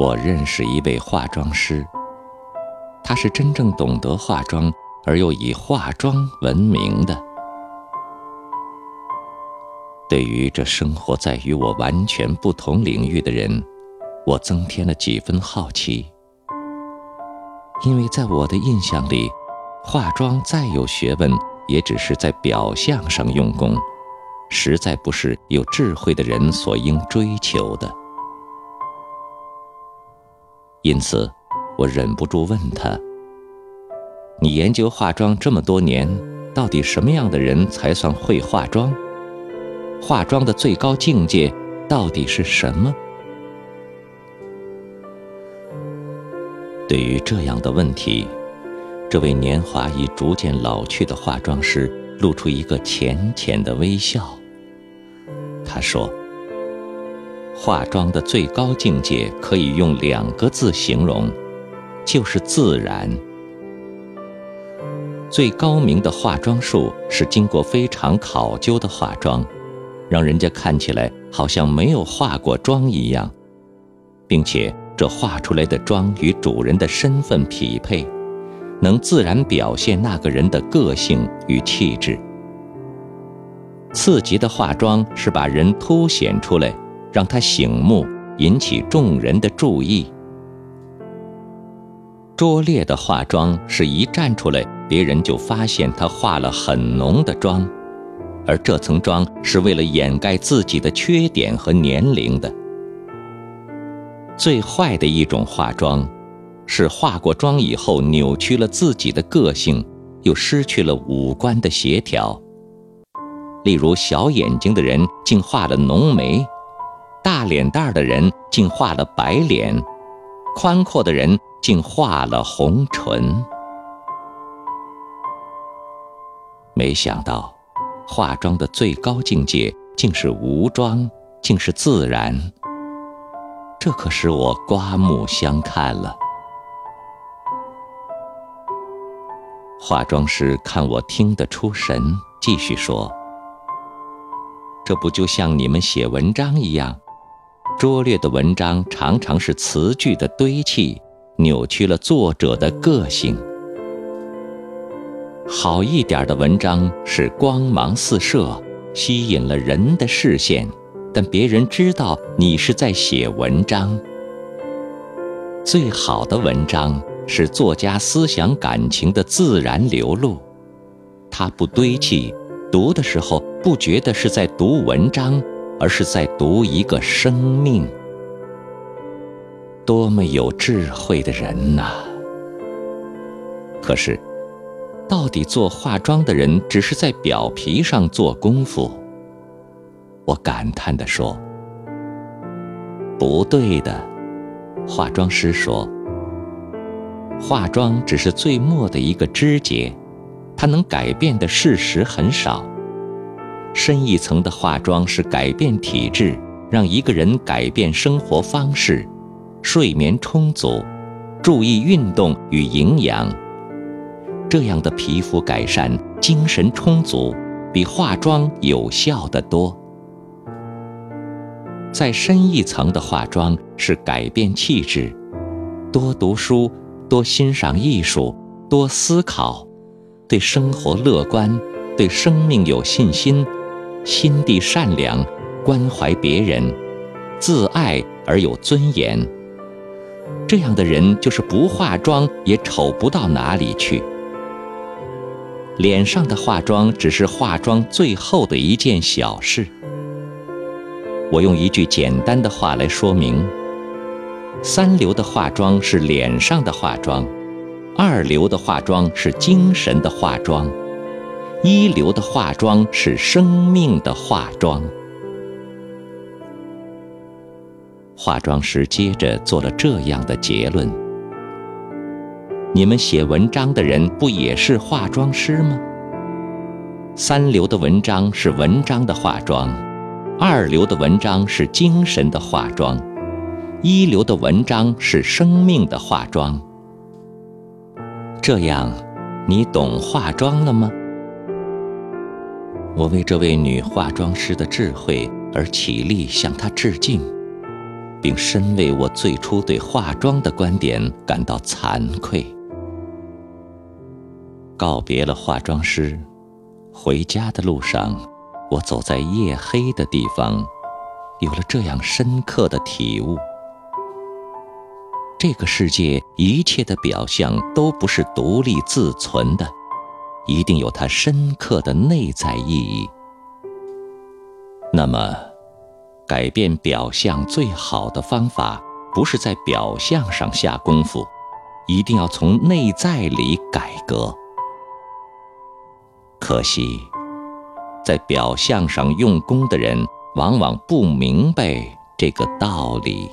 我认识一位化妆师，他是真正懂得化妆而又以化妆闻名的。对于这生活在与我完全不同领域的人，我增添了几分好奇，因为在我的印象里，化妆再有学问，也只是在表象上用功，实在不是有智慧的人所应追求的。因此，我忍不住问他：“你研究化妆这么多年，到底什么样的人才算会化妆？”化妆的最高境界到底是什么？对于这样的问题，这位年华已逐渐老去的化妆师露出一个浅浅的微笑。他说：“化妆的最高境界可以用两个字形容，就是自然。最高明的化妆术是经过非常考究的化妆。”让人家看起来好像没有化过妆一样，并且这化出来的妆与主人的身份匹配，能自然表现那个人的个性与气质。次级的化妆是把人凸显出来，让他醒目，引起众人的注意。拙劣的化妆是一站出来，别人就发现他化了很浓的妆。而这层妆是为了掩盖自己的缺点和年龄的。最坏的一种化妆，是化过妆以后扭曲了自己的个性，又失去了五官的协调。例如，小眼睛的人竟画了浓眉，大脸蛋儿的人竟画了白脸，宽阔的人竟画了红唇。没想到。化妆的最高境界竟是无妆，竟是自然。这可使我刮目相看了。化妆师看我听得出神，继续说：“这不就像你们写文章一样，拙劣的文章常常是词句的堆砌，扭曲了作者的个性。”好一点的文章是光芒四射，吸引了人的视线，但别人知道你是在写文章。最好的文章是作家思想感情的自然流露，它不堆砌，读的时候不觉得是在读文章，而是在读一个生命。多么有智慧的人呐！可是。到底做化妆的人只是在表皮上做功夫？我感叹地说：“不对的。”化妆师说：“化妆只是最末的一个枝节，它能改变的事实很少。深一层的化妆是改变体质，让一个人改变生活方式，睡眠充足，注意运动与营养。”这样的皮肤改善，精神充足，比化妆有效得多。再深一层的化妆是改变气质，多读书，多欣赏艺术，多思考，对生活乐观，对生命有信心，心地善良，关怀别人，自爱而有尊严。这样的人就是不化妆也丑不到哪里去。脸上的化妆只是化妆最后的一件小事。我用一句简单的话来说明：三流的化妆是脸上的化妆，二流的化妆是精神的化妆，一流的化妆是生命的化妆。化妆师接着做了这样的结论。你们写文章的人不也是化妆师吗？三流的文章是文章的化妆，二流的文章是精神的化妆，一流的文章是生命的化妆。这样，你懂化妆了吗？我为这位女化妆师的智慧而起立向她致敬。并深为我最初对化妆的观点感到惭愧。告别了化妆师，回家的路上，我走在夜黑的地方，有了这样深刻的体悟：这个世界一切的表象都不是独立自存的，一定有它深刻的内在意义。那么，改变表象最好的方法，不是在表象上下功夫，一定要从内在里改革。可惜，在表象上用功的人，往往不明白这个道理。